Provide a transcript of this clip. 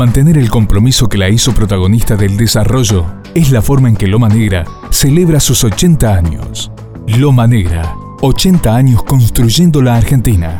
Mantener el compromiso que la hizo protagonista del desarrollo es la forma en que Loma Negra celebra sus 80 años. Loma Negra, 80 años construyendo la Argentina.